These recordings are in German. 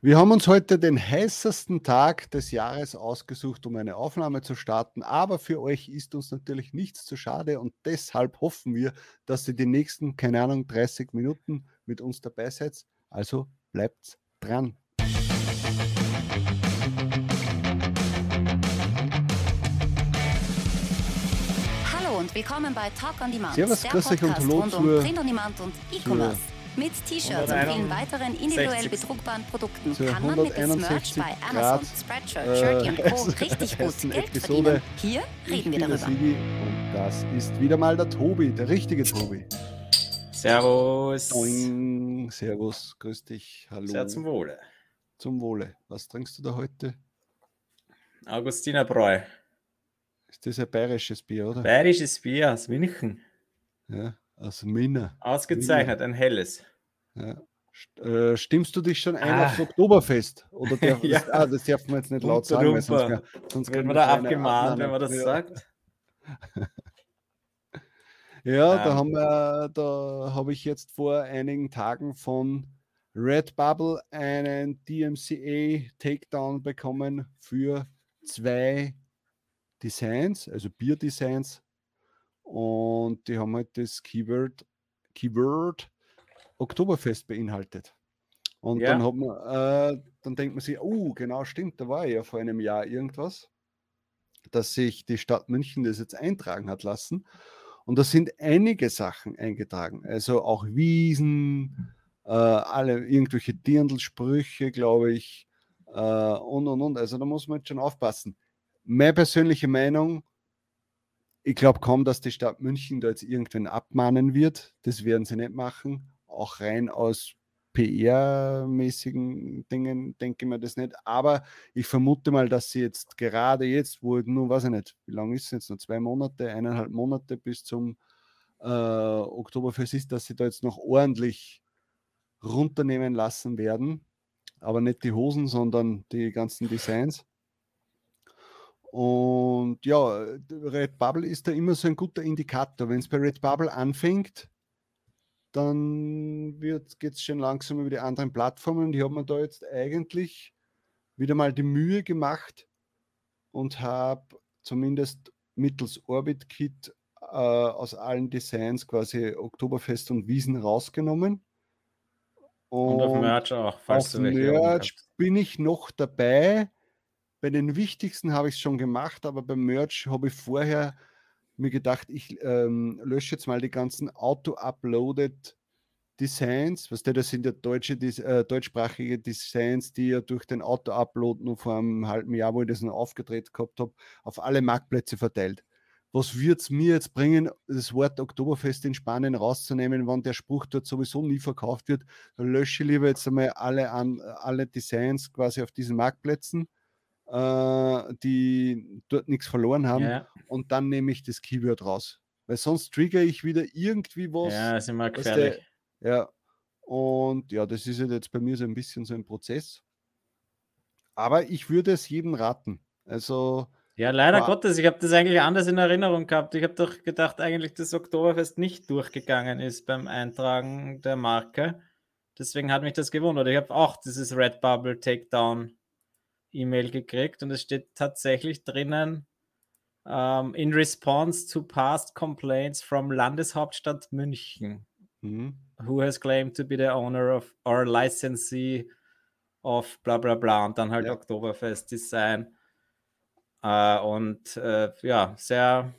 Wir haben uns heute den heißesten Tag des Jahres ausgesucht, um eine Aufnahme zu starten. Aber für euch ist uns natürlich nichts zu schade und deshalb hoffen wir, dass ihr die nächsten, keine Ahnung, 30 Minuten mit uns dabei seid. Also bleibt dran. Hallo und willkommen bei Talk on Demand, Servus, der grüß euch und hallo zur- Print on Demand und E-Commerce. Mit T-Shirts und 161. vielen weiteren individuell 60. bedruckbaren Produkten kann man mit des Merch 161 bei Grad, Amazon, Spreadshirt, äh, Shirty und Co. richtig gut Geld Episode. verdienen. Hier Ich reden wir darüber. Und das ist wieder mal der Tobi, der richtige Tobi. Servus. Doing. Servus, grüß dich, hallo. Sehr zum Wohle. Zum Wohle. Was trinkst du da heute? Augustinerbräu. Ist das ein bayerisches Bier, oder? Bayerisches Bier aus München. Ja, aus Minna. Ausgezeichnet, ein helles. Ja. Äh, stimmst du dich schon ein Ah. aufs Oktoberfest? Oder darf, Ja. das, ah, das darf man jetzt nicht laut sagen, weil sonst, wär- sonst Wird man da abgemahnt, wenn man das ja. sagt? Ja, da Ähm. haben wir, da habe ich jetzt vor einigen Tagen von Redbubble einen DMCA Takedown bekommen für zwei Designs, also Bierdesigns. Und die haben halt das Keyword, Keyword Oktoberfest beinhaltet. Und Ja. dann hat man, äh, dann denkt man sich, oh, genau stimmt, da war ja vor einem Jahr irgendwas, dass sich die Stadt München das jetzt eintragen hat lassen. Und da sind einige Sachen eingetragen. Also auch Wiesen, äh, alle irgendwelche Dirndl-Sprüche, glaube ich, äh, und und und. Also da muss man jetzt schon aufpassen. Meine persönliche Meinung, ich glaube kaum, dass die Stadt München da jetzt irgendwen abmahnen wird. Das werden sie nicht machen. Auch rein aus PR-mäßigen Dingen denke ich mir das nicht. Aber ich vermute mal, dass sie jetzt gerade jetzt, wo nur, weiß ich nicht, wie lange ist es jetzt noch? Zwei Monate, eineinhalb Monate bis zum äh, Oktoberfest ist, dass sie da jetzt noch ordentlich runternehmen lassen werden. Aber nicht die Hosen, sondern die ganzen Designs. Und ja, Redbubble ist da immer so ein guter Indikator. Wenn es bei Redbubble anfängt, dann geht es schon langsam über die anderen Plattformen. Die haben mir da jetzt eigentlich wieder mal die Mühe gemacht und habe zumindest mittels Orbit Kit äh, aus allen Designs quasi Oktoberfest und Wiesen rausgenommen. Und auf Merch auch, falls auf du Merch bin ich noch dabei. Bei den wichtigsten habe ich es schon gemacht, aber beim Merch habe ich vorher mir gedacht, ich ähm, lösche jetzt mal die ganzen auto-uploaded Designs. Was das sind ja deutsche, äh, deutschsprachige Designs, die ja durch den Auto-Upload nur vor einem halben Jahr, wo ich das noch aufgedreht gehabt habe, auf alle Marktplätze verteilt. Was wird es mir jetzt bringen, das Wort Oktoberfest in Spanien rauszunehmen, wenn der Spruch dort sowieso nie verkauft wird? Dann lösche ich lieber jetzt einmal alle, an, alle Designs quasi auf diesen Marktplätzen, äh, die dort nichts verloren haben Ja, und dann nehme ich das Keyword raus. Weil sonst trigger ich wieder irgendwie was. ja, ist immer gefährlich. der- ja. Und ja, das ist halt jetzt bei mir so ein bisschen so ein Prozess. Aber ich würde es jedem raten. Also, Ja, leider Wa- Gottes, ich habe das eigentlich anders in Erinnerung gehabt. Ich habe doch gedacht, eigentlich, dass Oktoberfest nicht durchgegangen ist beim Eintragen der Marke. Deswegen hat mich das gewundert. Ich habe auch dieses Redbubble Takedown E-Mail gekriegt und es steht tatsächlich drinnen, ähm, in response to past complaints from Landeshauptstadt München, hm, who has claimed to be the owner of or licensee of bla bla bla und dann halt Ja. Oktoberfest Design. Äh, und äh, ja, sehr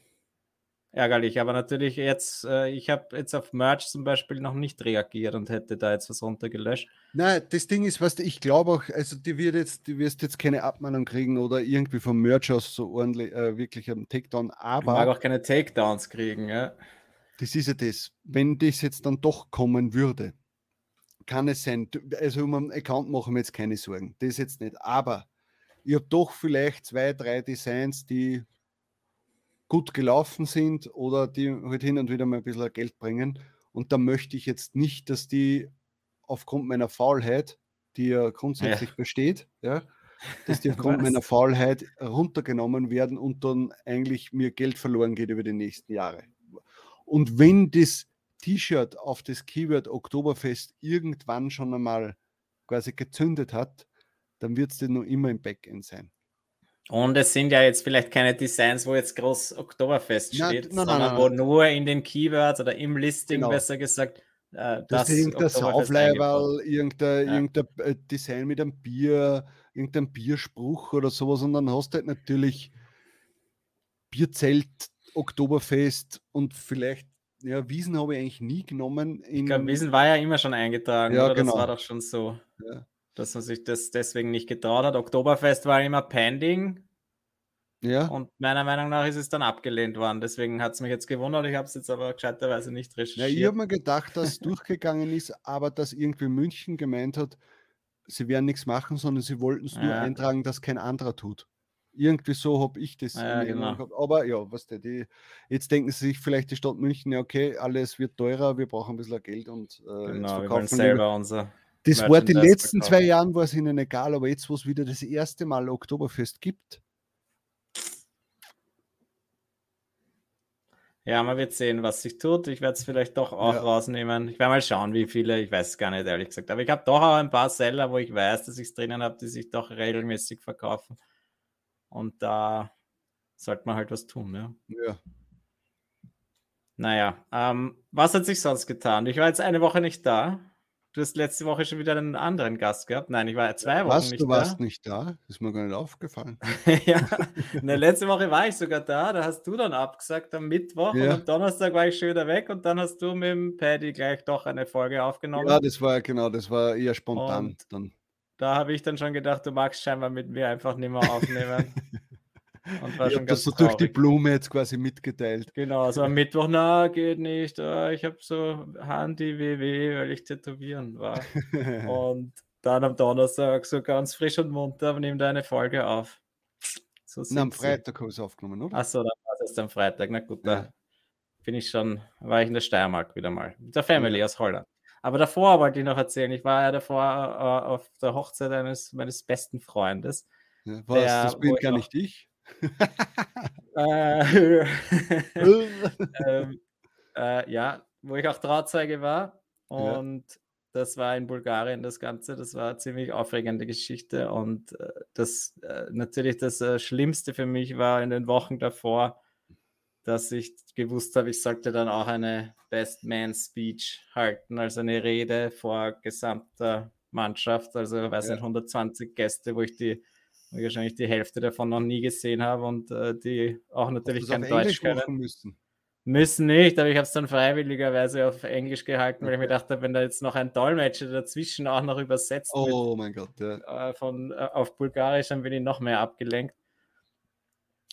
ärgerlich. Aber natürlich jetzt, äh, ich habe jetzt auf Merch zum Beispiel noch nicht reagiert und hätte da jetzt was runtergelöscht. Nein, das Ding ist, was ich glaube auch, also die wird jetzt, du wirst jetzt keine Abmahnung kriegen oder irgendwie vom Merch aus so ordentlich, äh, wirklich einen Takedown, Ich mag aber auch keine Takedowns kriegen. Ja? das ist ja das. Wenn das jetzt dann doch kommen würde, kann es sein, also um einen Account machen wir jetzt keine Sorgen, das jetzt nicht, aber ich habe doch vielleicht zwei, drei Designs, die gut gelaufen sind oder die halt hin und wieder mal ein bisschen Geld bringen. Und da möchte ich jetzt nicht, dass die aufgrund meiner Faulheit, die ja grundsätzlich besteht, ja, dass die aufgrund meiner Faulheit runtergenommen werden und dann eigentlich mir Geld verloren geht über die nächsten Jahre. Und wenn das T-Shirt auf das Keyword Oktoberfest irgendwann schon einmal quasi gezündet hat, dann wird es noch immer im Backend sein. Und es sind ja jetzt vielleicht keine Designs, wo jetzt groß Oktoberfest steht, nein, nein, sondern wo nur in den Keywords oder im Listing Genau. besser gesagt äh, Das ist irgendein. Saufleiberl, irgendein, Ja. irgendein äh, Design mit einem Bier, irgendein Bierspruch oder sowas und dann hast du halt natürlich Bierzelt, Oktoberfest und vielleicht, ja, Wiesen habe ich eigentlich nie genommen. Ich glaube, Wiesen war ja immer schon eingetragen, Ja, oder? genau. Das war doch schon so, Ja. Dass man sich das deswegen nicht getraut hat. Oktoberfest war immer pending ja, und meiner Meinung nach ist es dann abgelehnt worden. Deswegen hat es mich jetzt gewundert. Ich habe es jetzt aber gescheiterweise nicht ja, ich recherchiert. habe mir gedacht, dass es durchgegangen ist, aber dass irgendwie München gemeint hat, sie werden nichts machen, sondern sie wollten es nur Ja. eintragen, dass kein anderer tut. Irgendwie so habe ich das. Ja, genau. gehabt. Aber ja, was der, die, jetzt denken sie sich vielleicht die Stadt München, ja, okay, alles wird teurer, wir brauchen ein bisschen Geld und äh, genau, wir wollen selber unser. Das war die letzten zwei. Jahren war es ihnen egal, aber jetzt, wo es wieder das erste Mal Oktoberfest gibt, Ja, man wird sehen, was sich tut. Ich werde es vielleicht doch auch Ja. rausnehmen. Ich werde mal schauen, wie viele. Ich weiß es gar nicht, ehrlich gesagt. Aber ich habe doch auch ein paar Seller, wo ich weiß, dass ich es drinnen habe, die sich doch regelmäßig verkaufen. Und da sollte man halt was tun. Ja. ja, Naja, ähm, was hat sich sonst getan? Ich war jetzt eine Woche nicht da. Du hast letzte Woche schon wieder einen anderen Gast gehabt. Nein, ich war zwei Wochen was, nicht du da. warst nicht da? Ist mir gar nicht aufgefallen. ja, ne, letzte Woche war ich sogar da, da hast du dann abgesagt am Mittwoch und Ja. am Donnerstag war ich schon wieder weg und dann hast du mit dem Paddy gleich doch eine Folge aufgenommen. Ja, das war genau, das war eher spontan Und- dann. Da habe ich dann schon gedacht, du magst scheinbar mit mir einfach nicht mehr aufnehmen. und war Ich habe das so durch die traurig. Blume jetzt quasi mitgeteilt. Genau, also am Mittwoch, na, geht nicht. ah, ich habe so Handy-WW, weil ich tätowieren war. Und dann am Donnerstag so ganz frisch und munter, nimm deine Folge auf. So Na, am. Freitag habe ich es aufgenommen, oder? Achso, dann war es am Freitag. Na gut, Ja. da bin ich schon, war ich in der Steiermark wieder mal. Mit der Family aus Holland. Aber davor wollte ich noch erzählen, ich war ja davor äh, auf der Hochzeit eines meines besten Freundes. Ja, was, der- das bin gar nicht ich. Äh, ähm, äh, ja, wo ich auch Trauzeuge war. Ja. Und das war in Bulgarien das Ganze. Das war eine ziemlich aufregende Geschichte. Und äh, das äh, natürlich das äh, Schlimmste für mich war in den Wochen davor, dass ich gewusst habe, ich sollte dann auch eine Best Man Speech halten, also eine Rede vor gesamter Mannschaft, also weiß Ja. nicht, 120 Gäste, wo ich die wo ich wahrscheinlich die Hälfte davon noch nie gesehen habe und äh, die auch natürlich kein Deutsch Englisch können. müssen. Müssen nicht, aber ich habe es dann freiwilligerweise auf Englisch gehalten, weil ich mir dachte, wenn da jetzt noch ein Dolmetscher dazwischen auch noch übersetzt wird Oh mein Gott, ja. äh, von, äh, auf Bulgarisch, dann bin ich noch mehr abgelenkt.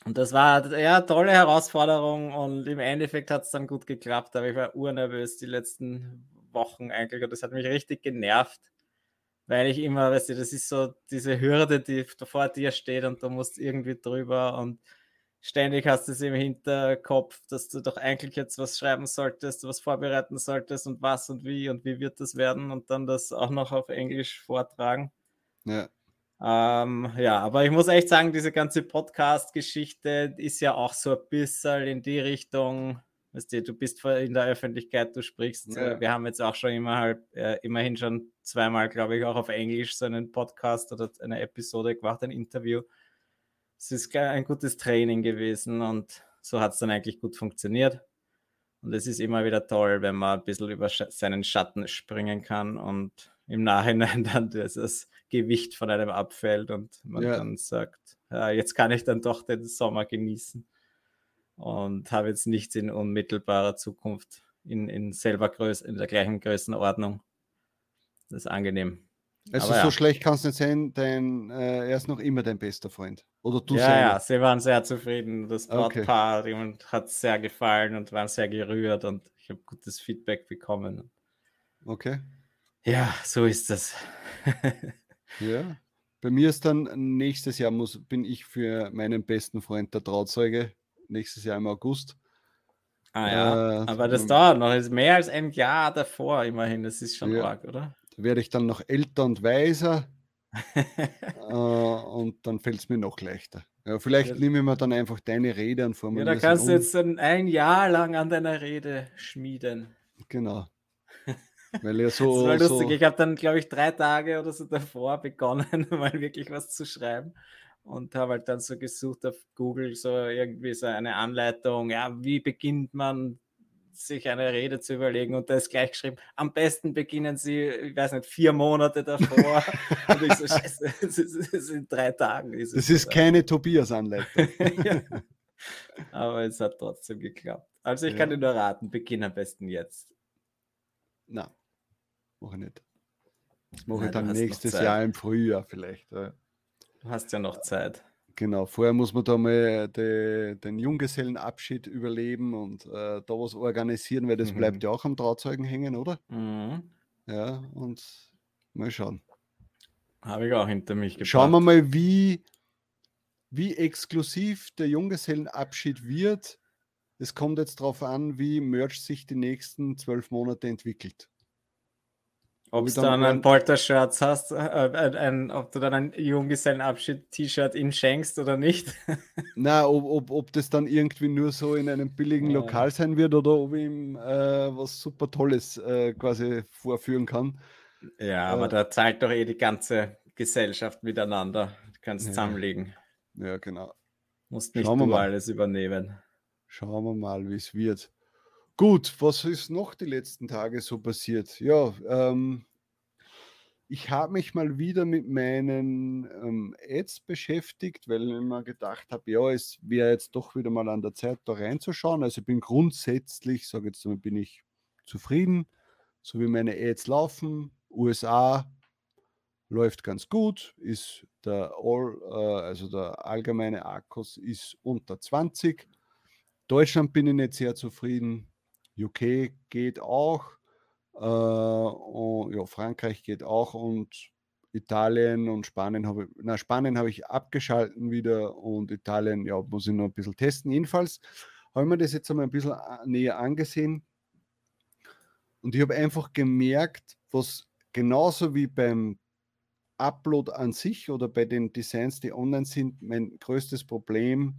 Und das war ja eine tolle Herausforderung und im Endeffekt hat es dann gut geklappt, aber ich war urnervös die letzten Wochen eigentlich und das hat mich richtig genervt, weil ich immer, weißt du, das ist so diese Hürde, die vor dir steht und du musst irgendwie drüber und ständig hast du es im Hinterkopf, dass du doch eigentlich jetzt was schreiben solltest, was vorbereiten solltest und was und wie und wie wird das werden und dann das auch noch auf Englisch vortragen. ja. Ähm, ja, aber ich muss echt sagen, diese ganze Podcast-Geschichte ist ja auch so ein bisschen in die Richtung, weißt du, du bist in der Öffentlichkeit, du sprichst. Ja. Äh, wir haben jetzt auch schon immer halt, äh, immerhin schon zweimal, glaube ich, auch auf Englisch so einen Podcast oder eine Episode gemacht, ein Interview. Es ist ein gutes Training gewesen und so hat es dann eigentlich gut funktioniert. Und es ist immer wieder toll, wenn man ein bisschen über seinen Schatten springen kann und im Nachhinein dann dieses Gewicht von einem abfällt und man Ja. dann sagt, ja, jetzt kann ich dann doch den Sommer genießen und habe jetzt nichts in unmittelbarer Zukunft in, in selber Größe, in der gleichen Größenordnung. Das ist angenehm. Also Aber so ja. schlecht kann es nicht sein, dein, äh, er ist noch immer dein bester Freund. Oder du ja, ja, sie waren sehr zufrieden. Das. Brautpaar okay. hat sehr gefallen und waren sehr gerührt und ich habe gutes Feedback bekommen. Okay. Ja, so ist das. Ja. Bei mir ist dann nächstes Jahr muss, bin ich für meinen besten Freund der Trauzeuge. Nächstes Jahr im August. ah ja, Äh, aber das ähm, dauert noch. Das ist mehr als ein Jahr davor immerhin. Das ist schon Ja. arg, oder? Da werde ich dann noch älter und weiser. äh, und dann fällt es mir noch leichter. Ja, vielleicht Ja. nehme ich mir dann einfach deine Rede und Ja, formuliere da kannst du herum. jetzt dann ein Jahr lang an deiner Rede schmieden. Genau. Weil ja Das so, war lustig. so Ich habe dann, glaube ich, drei Tage oder so davor begonnen, mal wirklich was zu schreiben. Und habe halt dann so gesucht auf Google, so irgendwie so eine Anleitung, ja, wie beginnt man sich eine Rede zu überlegen und da ist gleich geschrieben, am besten beginnen Sie, ich weiß nicht, vier Monate davor. und ich so, scheiße, es ist, in drei Tagen. Ist das es ist keine Tobias-Anleitung. ja. Aber es hat trotzdem geklappt. Also ich Ja. kann dir nur raten, beginn am besten jetzt. Nein, mache ich nicht. Das mache ich dann nächstes. Jahr im Frühjahr vielleicht. ja. Du hast ja noch Zeit. Genau, vorher muss man da mal de, den Junggesellenabschied überleben und äh, da was organisieren, weil das Mhm. bleibt ja auch am Trauzeugen hängen, oder? Mhm. Ja, und mal schauen. Habe ich auch hinter mich gebracht. Schauen wir mal, wie, wie exklusiv der Junggesellenabschied wird. Es kommt jetzt darauf an, wie Merch sich die nächsten zwölf Monate entwickelt. Ob du dann ein Polter-Shirts hast, äh, ein, ein, ob du dann ein Junggesellenabschied-T-Shirt ihm schenkst oder nicht. Na, ob, ob, ob das dann irgendwie nur so in einem billigen Ja. Lokal sein wird oder ob ich ihm äh, was super Tolles äh, quasi vorführen kann. Ja, aber Äh. da zahlt doch eh die ganze Gesellschaft miteinander. Du kannst Ja. zusammenlegen. Ja, genau. Musst nicht Schauen wir mal. alles übernehmen. Schauen wir mal, wie es wird. Gut, was ist noch die letzten Tage so passiert? Ja, ähm, ich habe mich mal wieder mit meinen ähm, Ads beschäftigt, weil ich mir gedacht habe, ja, es wäre jetzt doch wieder mal an der Zeit, da reinzuschauen. Also ich bin grundsätzlich, sage jetzt mal, bin ich zufrieden, so wie meine Ads laufen. USA läuft ganz gut, ist der All, äh, also der allgemeine Akkus ist unter 20. Deutschland bin ich nicht sehr zufrieden. UK geht auch. Äh, und, ja, Frankreich geht auch und Italien und Spanien habe ich, na, Spanien habe ich abgeschalten wieder und Italien, ja, muss ich noch ein bisschen testen. Jedenfalls habe ich mir das jetzt einmal ein bisschen a- näher angesehen und ich habe einfach gemerkt, was genauso wie beim Upload an sich oder bei den Designs, die online sind, mein größtes Problem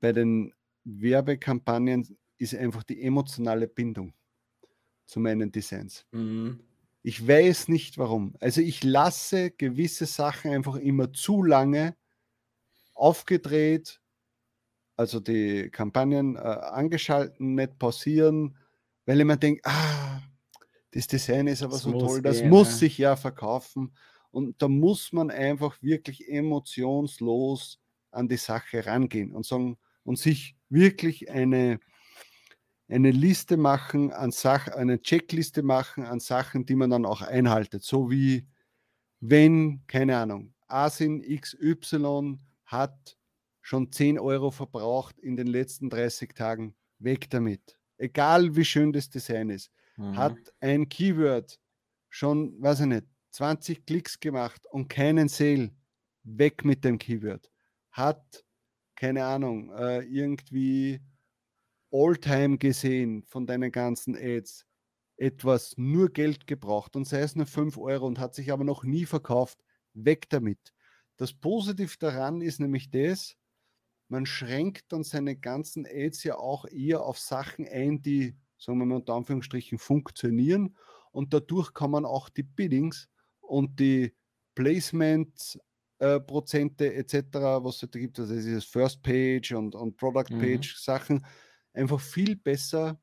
bei den Werbekampagnen ist einfach die emotionale Bindung zu meinen Designs. Mhm. Ich weiß nicht warum. Also ich lasse gewisse Sachen einfach immer zu lange aufgedreht, also die Kampagnen äh, angeschalten, nicht pausieren, weil ich mir denke, ah, das Design ist aber Das so toll, das gehen, muss sich ja verkaufen. Und da muss man einfach wirklich emotionslos an die Sache rangehen und sagen und sich wirklich eine, eine Liste machen an Sachen, eine Checkliste machen an Sachen, die man dann auch einhaltet. So wie wenn, keine Ahnung, Asin XY hat schon 10 Euro verbraucht in den letzten 30 Tagen, weg damit. Egal wie schön das Design ist. Mhm. Hat ein Keyword schon, weiß ich nicht, 20 Klicks gemacht und keinen Sale, weg mit dem Keyword. Hat, keine Ahnung, äh, irgendwie Alltime gesehen von deinen ganzen Ads, etwas nur Geld gebraucht und sei es nur 5 Euro und hat sich aber noch nie verkauft, weg damit. Das Positive daran ist nämlich das, man schränkt dann seine ganzen Ads ja auch eher auf Sachen ein, die, sagen wir mal unter Anführungsstrichen, funktionieren und dadurch kann man auch die Biddings und die Placement äh, Prozente etc., was es da gibt, also dieses First Page und, und Product Mhm. Page Sachen, einfach viel besser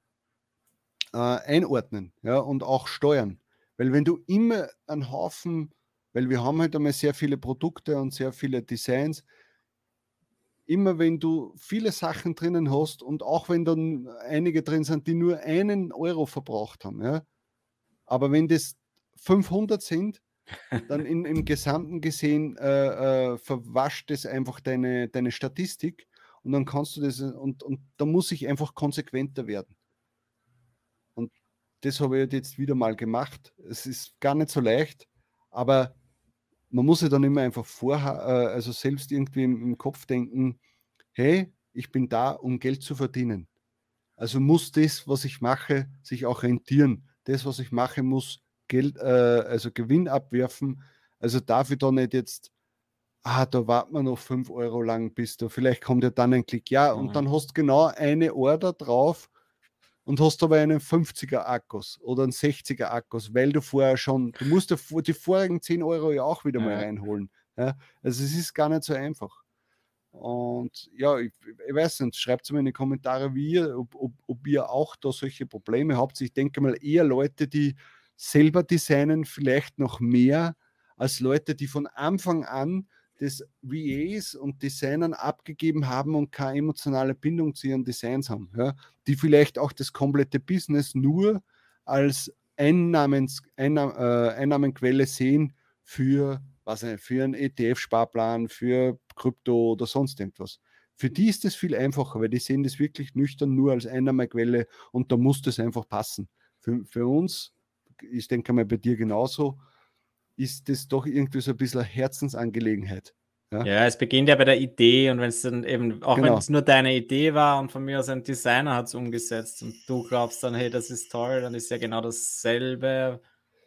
äh, einordnen ja, und auch steuern. Weil wenn du immer einen Haufen, weil wir haben halt einmal sehr viele Produkte und sehr viele Designs, immer wenn du viele Sachen drinnen hast und auch wenn dann einige drin sind, die nur einen Euro verbraucht haben, ja, aber wenn das 500 sind, dann in, im Gesamten gesehen äh, äh, verwascht es einfach deine, deine Statistik und dann kannst du das und, und da muss ich einfach konsequenter werden. Und das habe ich jetzt wieder mal gemacht. Es ist gar nicht so leicht, aber man muss ja dann immer einfach vorher, äh, also selbst irgendwie im, im Kopf denken, hey, ich bin da, um Geld zu verdienen. Also muss das, was ich mache, sich auch rentieren. Das, was ich mache, muss Geld, äh, also Gewinn abwerfen. Also darf ich da nicht jetzt, ah, da warten wir noch fünf Euro lang, bis du, vielleicht kommt ja dann ein Klick. Ja, Mhm. und dann hast du genau eine Order drauf und hast aber einen 50er Akkus oder einen 60er Akkus, weil du vorher schon, du musst die vorigen 10 Euro ja auch wieder mal Ja. reinholen. Ja? Also es ist gar nicht so einfach. Und ja, ich, ich weiß nicht, schreibt es mir in die Kommentare, wie ihr, ob, ob, ob ihr auch da solche Probleme habt. Ich denke mal eher Leute, die selber designen, vielleicht noch mehr als Leute, die von Anfang an das VAs und Designern abgegeben haben und keine emotionale Bindung zu ihren Designs haben. Ja? Die vielleicht auch das komplette Business nur als Einnahmens, Einnahme, äh, Einnahmenquelle sehen für, was für einen ETF-Sparplan, für Krypto oder sonst irgendwas. Für die ist das viel einfacher, weil die sehen das wirklich nüchtern nur als Einnahmequelle und da muss das einfach passen. Für, für uns, ich denke mal bei dir genauso, ist das doch irgendwie so ein bisschen eine Herzensangelegenheit. Ja. Ja, es beginnt ja bei der Idee und wenn es dann eben, auch Genau. wenn es nur deine Idee war und von mir aus ein Designer hat es umgesetzt und du glaubst dann, hey, das ist toll, dann ist ja genau dasselbe.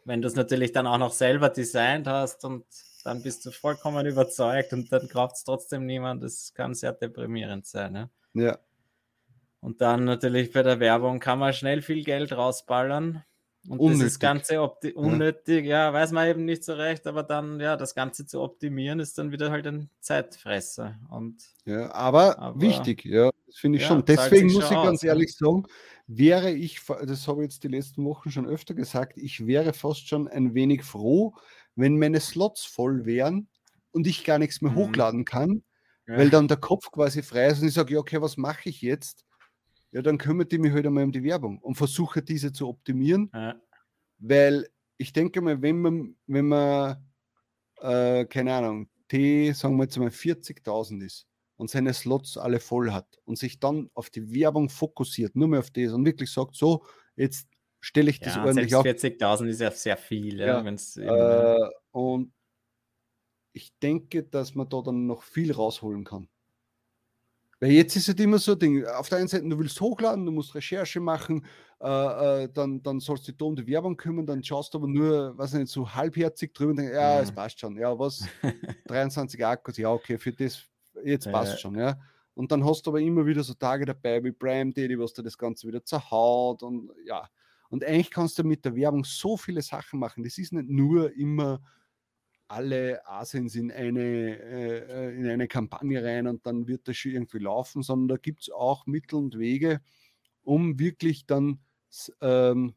Wenn du es natürlich dann auch noch selber designt hast und dann bist du vollkommen überzeugt und dann kauft es trotzdem niemand, das kann sehr deprimierend sein. Ne? Ja, Und dann natürlich bei der Werbung kann man schnell viel Geld rausballern. Und Unnötig. das Ganze unnötig, ja, weiß man eben nicht so recht, aber dann, ja, das Ganze zu optimieren ist dann wieder halt ein Zeitfresser. Und ja aber, Aber- wichtig, ja, das finde ich Ja, schon. Deswegen muss schon ich ganz aus, ne? ehrlich sagen, wäre ich, das habe ich jetzt die letzten Wochen schon öfter gesagt, ich wäre fast schon ein wenig froh, wenn meine Slots voll wären und ich gar nichts mehr Mhm. hochladen kann, ja, weil dann der Kopf quasi frei ist und ich sage, ja, okay, was mache ich jetzt? Ja, dann kümmert die mich halt einmal um die Werbung und versuche diese zu optimieren, ja, weil ich denke mal, wenn man, wenn man, äh, keine Ahnung, T, sagen wir jetzt mal 40.000 ist und seine Slots alle voll hat und sich dann auf die Werbung fokussiert, nur mehr auf das und wirklich sagt, so, jetzt stelle ich das ja, ordentlich auf. 40.000 ist ja sehr viel, ja, ja. Äh, und ich denke, dass man da dann noch viel rausholen kann. Weil jetzt ist es immer so ein Ding, auf der einen Seite, du willst hochladen, du musst Recherche machen, äh, äh, dann, dann sollst du dich da um die Werbung kümmern, dann schaust du aber nur, was nicht, so halbherzig drüber und denkst, ja, es Mhm. passt schon. Ja, was? 23 Akkus, ja, okay, für das, jetzt passt Äh. schon, ja. Und dann hast du aber immer wieder so Tage dabei wie Prime Daily, was dir das Ganze wieder zerhaut und ja. Und eigentlich kannst du mit der Werbung so viele Sachen machen. Das ist nicht nur immer alle Asins in eine, äh, äh, in eine Kampagne rein und dann wird das schon irgendwie laufen, sondern da gibt es auch Mittel und Wege, um wirklich dann ähm,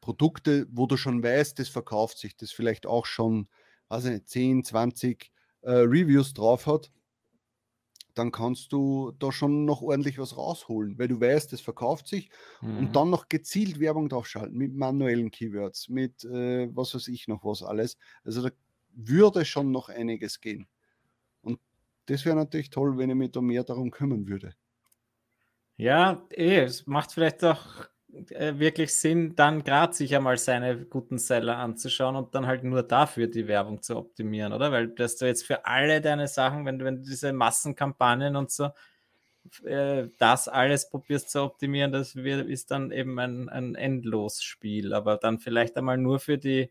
Produkte, wo du schon weißt, das verkauft sich, das vielleicht auch schon, nicht, 10, 20 äh, Reviews drauf hat, dann kannst du da schon noch ordentlich was rausholen, weil du weißt, das verkauft sich Mhm. und dann noch gezielt Werbung draufschalten mit manuellen Keywords, mit äh, was weiß ich noch was alles. Also da würde schon noch einiges gehen. Und das wäre natürlich toll, wenn ich mich da mehr darum kümmern würde. Ja, eh, es macht vielleicht auch äh, wirklich Sinn, dann gerade sich einmal seine guten Seller anzuschauen und dann halt nur dafür die Werbung zu optimieren, oder? Weil dass du jetzt für alle deine Sachen, wenn wenn du diese Massenkampagnen und so, äh, das alles probierst zu optimieren, das wird, ist dann eben ein, ein Endlosspiel. Aber dann vielleicht einmal nur für die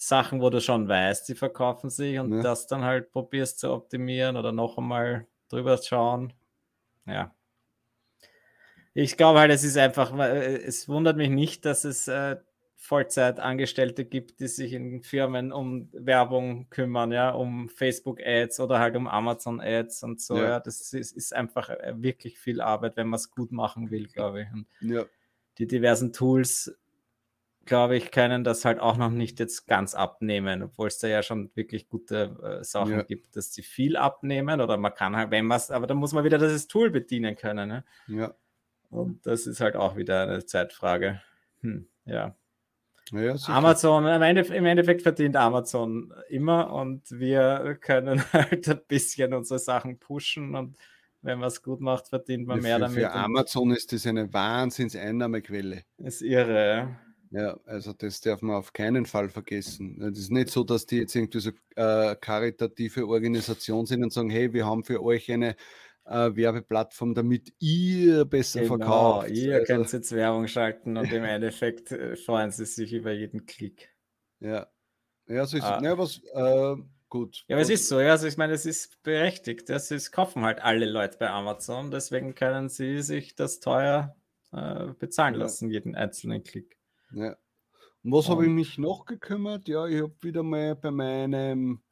Sachen, wo du schon weißt, die verkaufen sich und Ja. das dann halt probierst zu optimieren oder noch einmal drüber schauen. Ja. Ich glaube halt, es ist einfach, äh, es wundert mich nicht, dass es äh, Vollzeitangestellte gibt, die sich in Firmen um Werbung kümmern, ja, um Facebook-Ads oder halt um Amazon-Ads und so. Ja. Ja, das ist, ist einfach äh, wirklich viel Arbeit, wenn man es gut machen will, glaube ich. Und Ja, die diversen Tools, glaube ich, können das halt auch noch nicht jetzt ganz abnehmen, obwohl es da ja schon wirklich gute äh, Sachen Ja. gibt, dass sie viel abnehmen oder man kann halt, wenn man es, aber dann muss man wieder das Tool bedienen können. Ne? ja. Und das ist halt auch wieder eine Zeitfrage. Hm, ja. ja. Amazon, im Endeffekt, im Endeffekt verdient Amazon immer und wir können halt ein bisschen unsere Sachen pushen und wenn man es gut macht, verdient man Ja, mehr für, damit. für Amazon ist das eine Wahnsinnseinnahmequelle. Ist irre. Ja. Also das darf man auf keinen Fall vergessen. Es ist nicht so, dass die jetzt irgendwie so äh, karitative Organisation sind und sagen, hey, wir haben für euch eine äh, Werbeplattform, damit ihr besser Genau, verkauft. ihr Also, könnt jetzt Werbung schalten und im Endeffekt äh, freuen sie sich über jeden Klick. ja. ja, so ist Ah. Ja, was, äh, gut. Ja, aber es ist so, ja, also ich meine, es ist berechtigt. Das ist, kaufen halt alle Leute bei Amazon, deswegen können sie sich das teuer äh, bezahlen Ja. lassen, jeden einzelnen Klick. Ja. Und was habe ich mich noch gekümmert? Ja, ich habe wieder mal bei meinem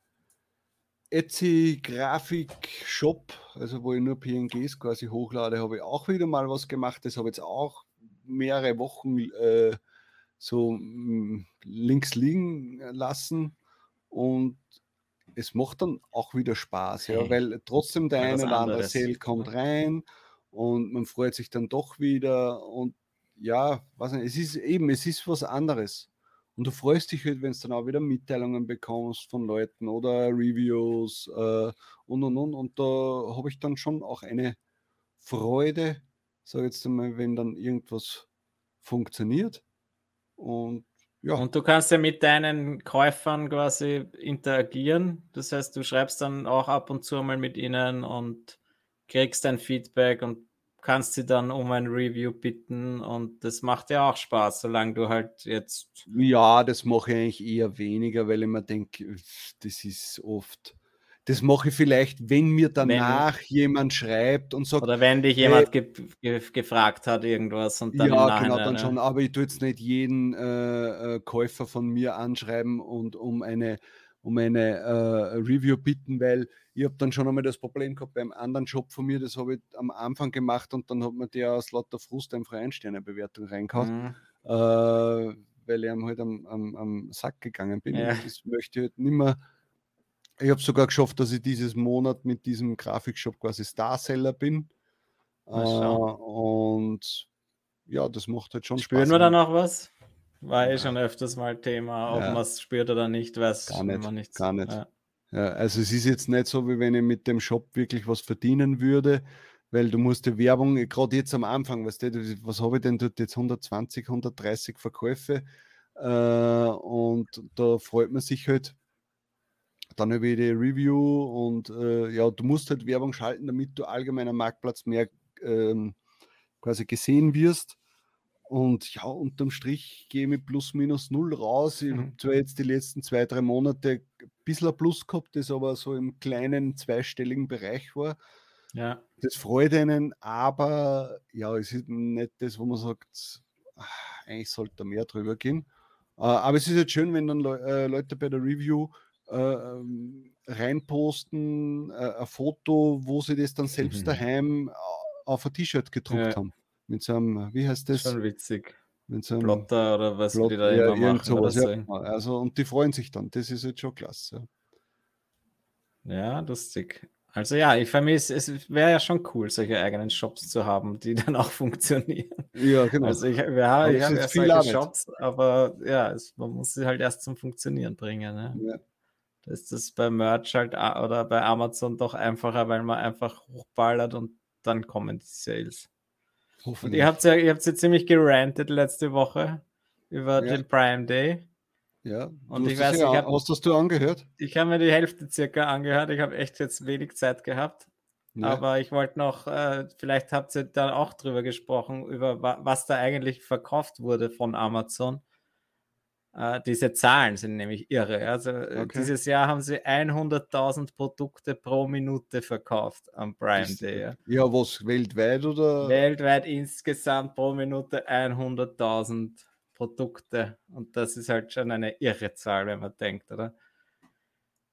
Etsy Grafik-Shop, also wo ich nur PNGs quasi hochlade, habe ich auch wieder mal was gemacht. Das habe ich jetzt auch mehrere Wochen äh, so mm, links liegen lassen und es macht dann auch wieder Spaß, ja, Hey, weil trotzdem der eine oder andere Sale kommt rein und man freut sich dann doch wieder und ja, weiß nicht, es ist eben, es ist was anderes. Und du freust dich halt, wenn du dann auch wieder Mitteilungen bekommst von Leuten oder Reviews äh, und und und. Und da habe ich dann schon auch eine Freude, sag jetzt einmal, wenn dann irgendwas funktioniert. Und ja, Und du kannst ja mit deinen Käufern quasi interagieren. Das heißt, du schreibst dann auch ab und zu mal mit ihnen und kriegst ein Feedback und kannst sie dann um ein Review bitten. Und das macht ja auch Spaß, solange du halt jetzt. ja, das mache ich eigentlich eher weniger, weil ich mir denke, das ist oft. Das mache ich vielleicht, wenn mir danach jemand schreibt und sagt, Oder wenn dich jemand ge ge gefragt hat, irgendwas und dann. Ja, genau, dann schon. Aber ich tue jetzt nicht jeden äh, äh, Käufer von mir anschreiben und um eine, um eine äh, Review bitten, weil ich habe dann schon einmal das Problem gehabt beim anderen Job von mir, das habe ich am Anfang gemacht und dann hat mir der aus lauter Frust einfach eine Ein-Sterne-Bewertung reingehauen, Mhm. äh, weil ich halt am, am, am Sack gegangen bin. Ja. Das möchte ich halt nicht mehr. Ich habe sogar geschafft, dass ich dieses Monat mit diesem Grafikshop quasi Starseller bin. Äh, und ja, das macht halt schon Spüren Spaß. wir da noch was? War eh schon öfters mal Thema, ob Ja. man es spürt oder nicht, weiß Gar nicht, man nicht. gar nicht. Ja. Ja, also es ist jetzt nicht so, wie wenn ich mit dem Shop wirklich was verdienen würde, weil du musst die Werbung, gerade jetzt am Anfang, weißt du, was habe ich denn dort jetzt 120, 130 Verkäufe äh, und da freut man sich halt dann über die Review und äh, ja, du musst halt Werbung schalten, damit du allgemein am Marktplatz mehr ähm, quasi gesehen wirst. Und ja, unterm Strich gehe ich mit plus minus null raus. Ich Mhm. habe zwar jetzt die letzten zwei, drei Monate ein bisschen ein Plus gehabt, das aber so im kleinen zweistelligen Bereich war. ja. Das freut einen, aber ja, es ist nicht das, wo man sagt, ah, eigentlich sollte da mehr drüber gehen. Äh, aber es ist jetzt schön, wenn dann äh, Leute bei der Review äh, ähm, reinposten, ein Foto, wo sie das dann selbst Mhm. daheim au- auf ein T-Shirt gedruckt Ja. haben. Mit so einem, wie heißt das? Schon witzig. Mit so einem Plotter oder was Plot- die da ja, immer machen. Oder sowas, so. ja, genau. Also, und die freuen sich dann. Das ist jetzt schon klasse. Ja, lustig. Also ja, ich vermisse, es wäre ja schon cool, solche eigenen Shops zu haben, die dann auch funktionieren. Ja, genau. Also ich, wir haben, ich habe ja solche Arbeit. Shops, aber ja, es, man muss sie halt erst zum Funktionieren bringen. Ne? ja. Da ist das bei Merch halt oder bei Amazon doch einfacher, weil man einfach hochballert und dann kommen die Sales. Und Hoffentlich. ihr habt ja, ihr habt ja ziemlich gerantet letzte Woche über Ja. den Prime Day. ja. und ich weiß, ja, ich hab- du angehört? Ich habe mir die Hälfte circa angehört. Ich habe echt jetzt wenig Zeit gehabt. Ja. Aber ich wollte noch, äh, vielleicht habt ihr da auch drüber gesprochen, über wa was da eigentlich verkauft wurde von Amazon. Äh, diese Zahlen sind nämlich irre. Also äh, Okay. dieses Jahr haben sie 100.000 Produkte pro Minute verkauft am Prime Das- Day. Ja. Was weltweit oder? Weltweit insgesamt pro Minute 100.000 Produkte. Und das ist halt schon eine irre Zahl, wenn man denkt, oder?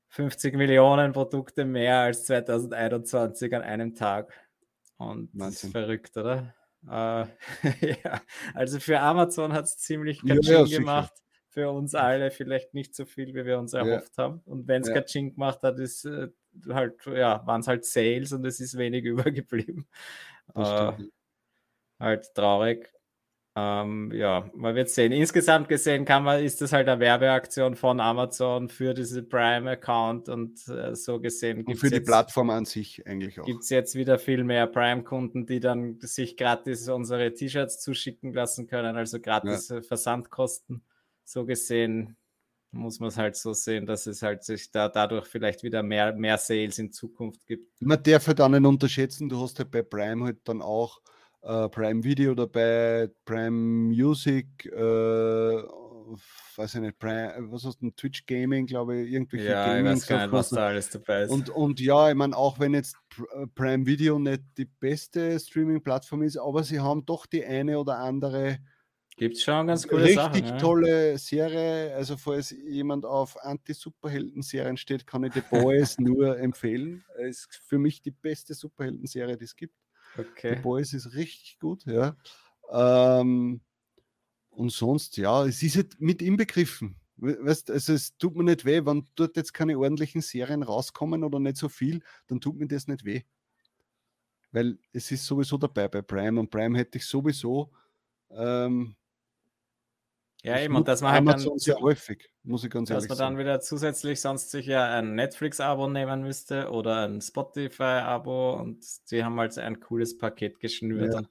50 Millionen Produkte mehr als 2021 an einem Tag. Und das ist verrückt, oder? Äh, ja, also für Amazon hat es ziemlich Ja, Katsching ja, gemacht. Für uns alle vielleicht nicht so viel, wie wir uns erhofft haben. Und wenn es Ja. Katsching gemacht hat, ist äh, halt, ja, waren es halt Sales und es ist wenig übergeblieben. Äh, halt traurig. Ähm, ja, man wird sehen. Insgesamt gesehen kann man, ist das halt eine Werbeaktion von Amazon für diese Prime-Account und äh, so gesehen Und gibt für es die jetzt, Plattform an sich eigentlich auch. gibt's jetzt wieder viel mehr Prime-Kunden, die dann sich gratis unsere T-Shirts zuschicken lassen können, also gratis äh, Versandkosten. So gesehen muss man es halt so sehen, dass es halt sich da dadurch vielleicht wieder mehr, mehr Sales in Zukunft gibt. Man darf halt auch nicht unterschätzen, du hast halt bei Prime halt dann auch äh, Prime Video dabei, Prime Music äh, weiß ich nicht, Prime, was hast du, Twitch Gaming, glaube ich, irgendwelche Ja, ich Gaming weiß gar nicht, was da alles dabei ist. Und, und ja, ich meine, auch wenn jetzt äh, Prime Video nicht die beste Streaming-Plattform ist, aber sie haben doch die eine oder andere Gibt schon ganz coole richtig Sachen. Ja. tolle Serie. Also, falls jemand auf Anti-Superhelden-Serien steht, kann ich The Boys nur empfehlen. Es ist für mich die beste Superhelden-Serie, die es gibt. The Okay. Boys ist richtig gut, ja. Ähm, und sonst, ja, es ist halt mit inbegriffen. We- Weißt, also es tut mir nicht weh, wenn dort jetzt keine ordentlichen Serien rauskommen oder nicht so viel, dann tut mir das nicht weh. Weil es ist sowieso dabei bei Prime und Prime hätte ich sowieso. Ähm, Ja, eben, und dass man halt dann, sehr häufig, muss ich ganz dass ehrlich man dann sagen. wieder zusätzlich sonst sich ja ein Netflix-Abo nehmen müsste oder ein Spotify-Abo und die haben halt ein cooles Paket geschnürt Ja. und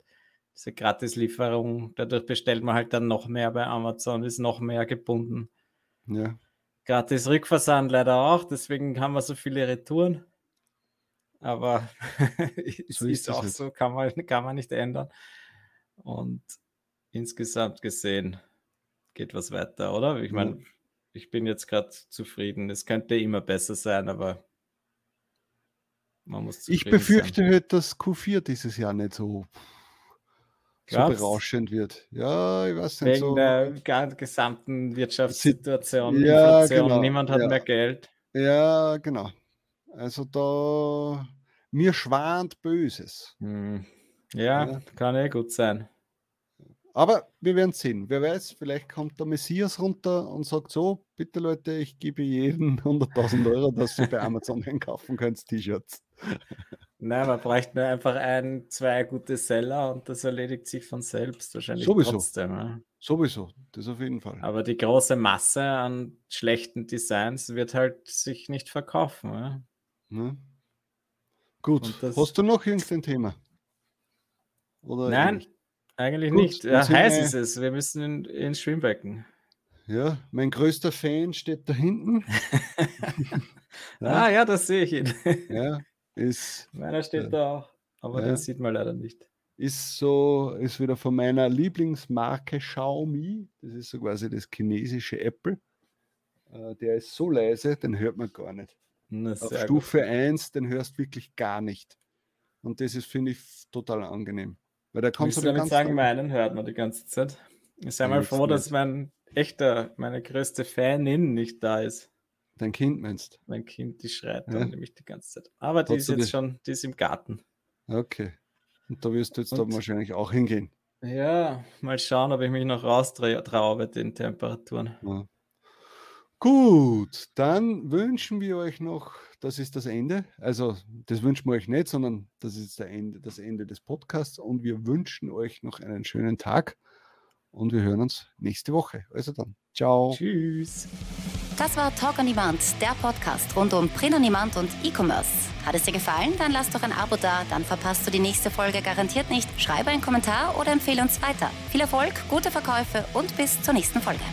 diese Gratislieferung, dadurch bestellt man halt dann noch mehr bei Amazon, ist noch mehr gebunden. Ja. Gratis Rückversand leider auch, deswegen haben wir so viele Retouren. Aber es So ist ist auch halt. so, kann man, kann man nicht ändern. Und insgesamt gesehen geht was weiter, oder? Ich Ja. meine, ich bin jetzt gerade zufrieden. Es könnte immer besser sein, aber man muss Ich zufrieden befürchte sein. halt, dass Q4 dieses Jahr nicht so, so berauschend wird. Ja, ich weiß nicht. Wegen So, der gesamten Wirtschaftssituation, Ja, Inflation, genau, niemand hat ja. mehr Geld. Ja, genau. Also da mir schwant Böses. Hm. Ja, Ja. kann eh gut sein. Aber wir werden sehen. Wer weiß, vielleicht kommt der Messias runter und sagt so, bitte Leute, ich gebe jedem 100.000 Euro, dass ihr bei Amazon einkaufen könnt, T-Shirts. Nein, man bräuchte nur einfach ein, zwei gute Seller und das erledigt sich von selbst wahrscheinlich Sowieso. trotzdem. Ja. Sowieso, das auf jeden Fall. Aber die große Masse an schlechten Designs wird halt sich nicht verkaufen. Ja. Ne? Gut, hast du noch irgendein Thema? Oder Nein, ähnlich? Eigentlich Gut, nicht. Ja, heiß ist es. Wir müssen in, ins Schwimmbecken. Ja, mein größter Fan steht da hinten. Ah ja, das sehe ich ihn. Ja, ist, Meiner steht Ja. da auch. Aber Ja. den sieht man leider nicht. ist so, ist wieder von meiner Lieblingsmarke Xiaomi. Das ist so quasi das chinesische Apple. Äh, der ist so leise, den hört man gar nicht. Na, Auf sehr gut. Stufe 1, den hörst du wirklich gar nicht. Und das ist, finde ich, total angenehm. Weil da Willst du damit sagen, meinen hört man die ganze Zeit? Ich sei mal froh, dass mein echter, meine größte Fanin nicht da ist. dein Kind meinst. Mein Kind, die schreit Ja. dann nämlich die ganze Zeit. Aber die Hat ist jetzt die- schon, die ist im Garten. Okay. Und da wirst du jetzt Und- dann wahrscheinlich auch hingehen. Ja, mal schauen, ob ich mich noch raustraue bei den Temperaturen. Ja. Gut, dann wünschen wir euch noch, das ist das Ende. Also, das wünschen wir euch nicht, sondern das ist der Ende, das Ende des Podcasts. Und wir wünschen euch noch einen schönen Tag. Und wir hören uns nächste Woche. Also dann, ciao. Tschüss. Das war Talk on Demand, der Podcast rund um Print on Demand und E-Commerce. Hat es dir gefallen? Dann lass doch ein Abo da, dann verpasst du die nächste Folge garantiert nicht. Schreibe einen Kommentar oder empfehle uns weiter. Viel Erfolg, gute Verkäufe und bis zur nächsten Folge.